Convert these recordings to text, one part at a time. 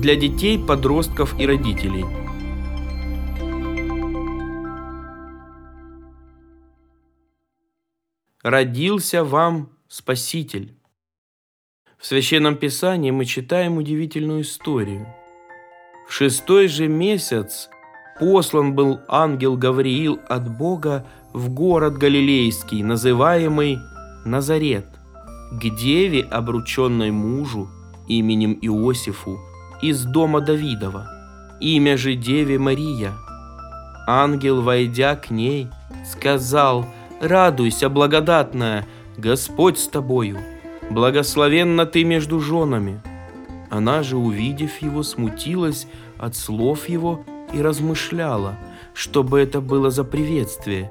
для детей, подростков и родителей. Родился вам Спаситель. В Священном Писании мы читаем удивительную историю. В шестой же месяц послан был ангел Гавриил от Бога в город Галилейский, называемый Назарет, к деве, обрученной мужу именем Иосифу, из дома Давидова, имя же деве Мария. Ангел, войдя к ней, сказал, «Радуйся, благодатная, Господь с тобою, благословенна ты между женами». Она же, увидев его, смутилась от слов его и размышляла, что бы это было за приветствие.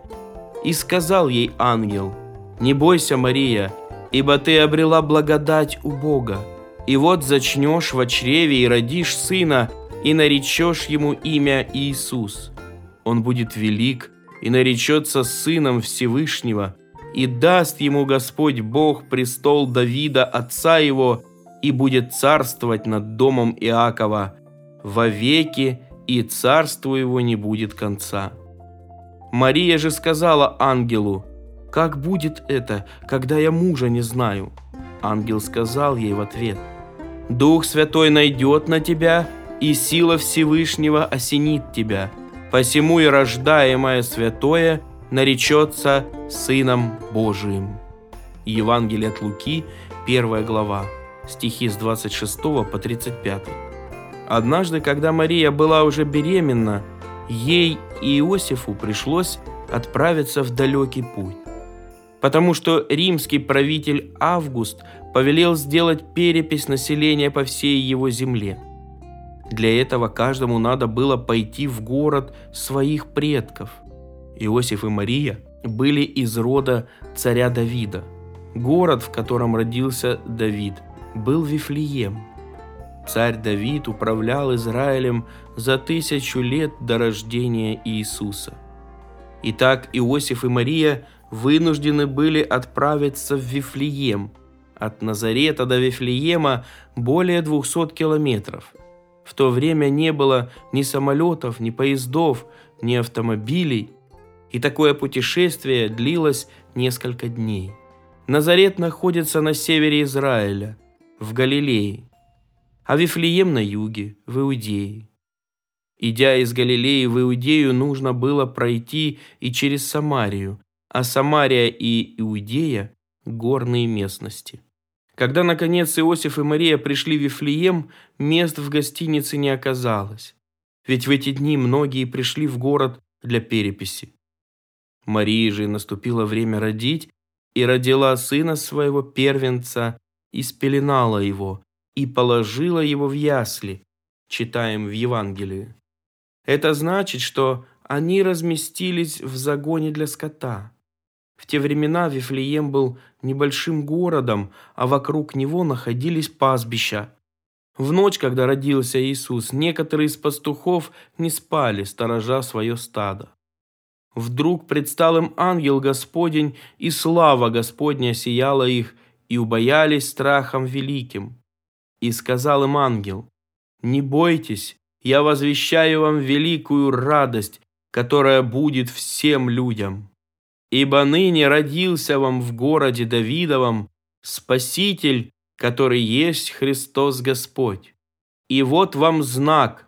И сказал ей ангел, «Не бойся, Мария, ибо ты обрела благодать у Бога. И вот зачнешь в чреве и родишь сына, и наречешь ему имя Иисус. Он будет велик и наречется сыном Всевышнего, и даст ему Господь Бог престол Давида, отца его, и будет царствовать над домом Иакова вовеки, и царству его не будет конца. Мария же сказала ангелу, «Как будет это, когда я мужа не знаю?» Ангел сказал ей в ответ, «Дух Святой найдет на тебя, и сила Всевышнего осенит тебя, посему и рождаемое святое наречется Сыном Божиим». Евангелие от Луки, 1 глава стихи с 26 по 35. Однажды, когда Мария была уже беременна, ей и Иосифу пришлось отправиться в далекий путь. Потому что римский правитель Август повелел сделать перепись населения по всей его земле. Для этого каждому надо было пойти в город своих предков. Иосиф и Мария были из рода царя Давида. Город, в котором родился Давид, был Вифлеем. Царь Давид управлял Израилем за тысячу лет до рождения Иисуса. Итак, Иосиф и Мария вынуждены были отправиться в Вифлеем. От Назарета до Вифлеема более 200 километров. В то время не было ни самолетов, ни поездов, ни автомобилей. И такое путешествие длилось несколько дней. Назарет находится на севере Израиля – в Галилее, а Вифлеем на юге, в Иудее. Идя из Галилеи в Иудею, нужно было пройти и через Самарию, а Самария и Иудея – горные местности. Когда, наконец, Иосиф и Мария пришли в Вифлеем, мест в гостинице не оказалось. Ведь в эти дни многие пришли в город для переписи. Марии же наступило время родить, и родила сына своего первенца и спеленала его, и положила его в ясли, читаем в Евангелии. Это значит, что они разместились в загоне для скота. В те времена Вифлеем был небольшим городом, а вокруг него находились пастбища. В ночь, когда родился Иисус, некоторые из пастухов не спали, сторожа свое стадо. Вдруг предстал им ангел Господень, и слава Господня сияла их, и убоялись страхом великим. И сказал им ангел, «Не бойтесь, я возвещаю вам великую радость, которая будет всем людям. Ибо ныне родился вам в городе Давидовом Спаситель, который есть Христос Господь. И вот вам знак.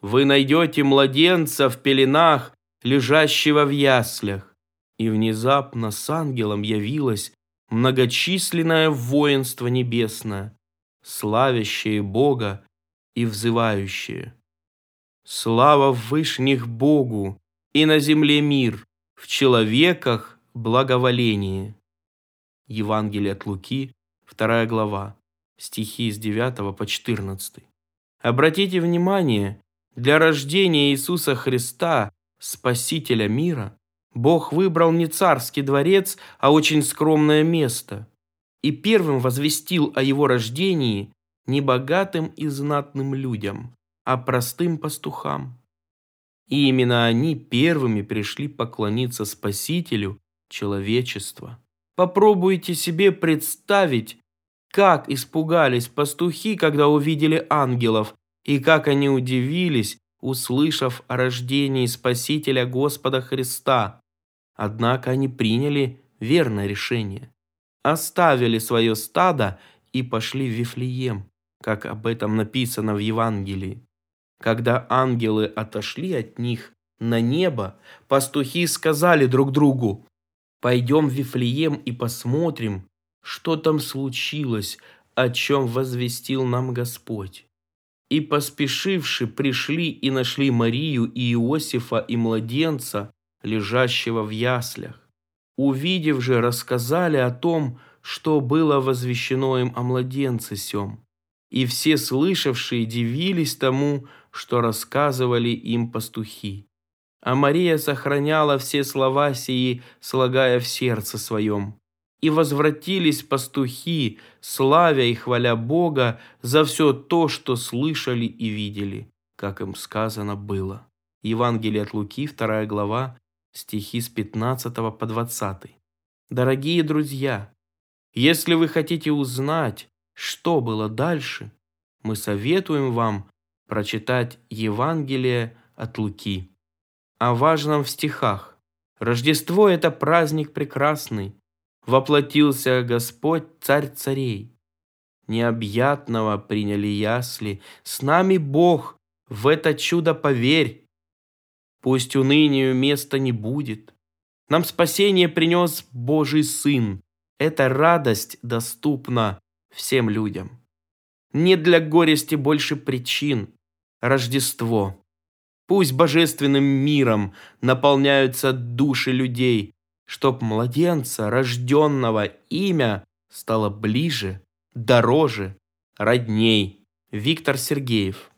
Вы найдете младенца в пеленах, лежащего в яслях. И внезапно с ангелом явилась многочисленное воинство небесное, славящее Бога и взывающее. Слава вышних Богу и на земле мир, в человеках благоволение. Евангелие от Луки, 2 глава, стихи с 9 по 14. Обратите внимание, для рождения Иисуса Христа, Спасителя мира, Бог выбрал не царский дворец, а очень скромное место. И первым возвестил о его рождении не богатым и знатным людям, а простым пастухам. И именно они первыми пришли поклониться Спасителю человечества. Попробуйте себе представить, как испугались пастухи, когда увидели ангелов, и как они удивились, услышав о рождении Спасителя Господа Христа. Однако они приняли верное решение. Оставили свое стадо и пошли в Вифлеем, как об этом написано в Евангелии. Когда ангелы отошли от них на небо, пастухи сказали друг другу, «Пойдем в Вифлеем и посмотрим, что там случилось, о чем возвестил нам Господь». И поспешивши пришли и нашли Марию и Иосифа и младенца, лежащего в яслях. Увидев же, рассказали о том, что было возвещено им о младенце сем. И все слышавшие дивились тому, что рассказывали им пастухи. А Мария сохраняла все слова сии, слагая в сердце своем. И возвратились пастухи, славя и хваля Бога за все то, что слышали и видели, как им сказано было. Евангелие от Луки, 2 глава, стихи с 15 по 20. Дорогие друзья, если вы хотите узнать, что было дальше, мы советуем вам прочитать Евангелие от Луки. О важном в стихах. Рождество – это праздник прекрасный. Воплотился Господь, Царь царей. Необъятного приняли ясли. С нами Бог, в это чудо поверь. Пусть унынию места не будет. Нам спасение принес Божий Сын. Эта радость доступна всем людям. Нет для горести больше причин. Рождество. Пусть божественным миром наполняются души людей, чтоб младенца, рожденного имя, стало ближе, дороже, родней. Виктор Сергеев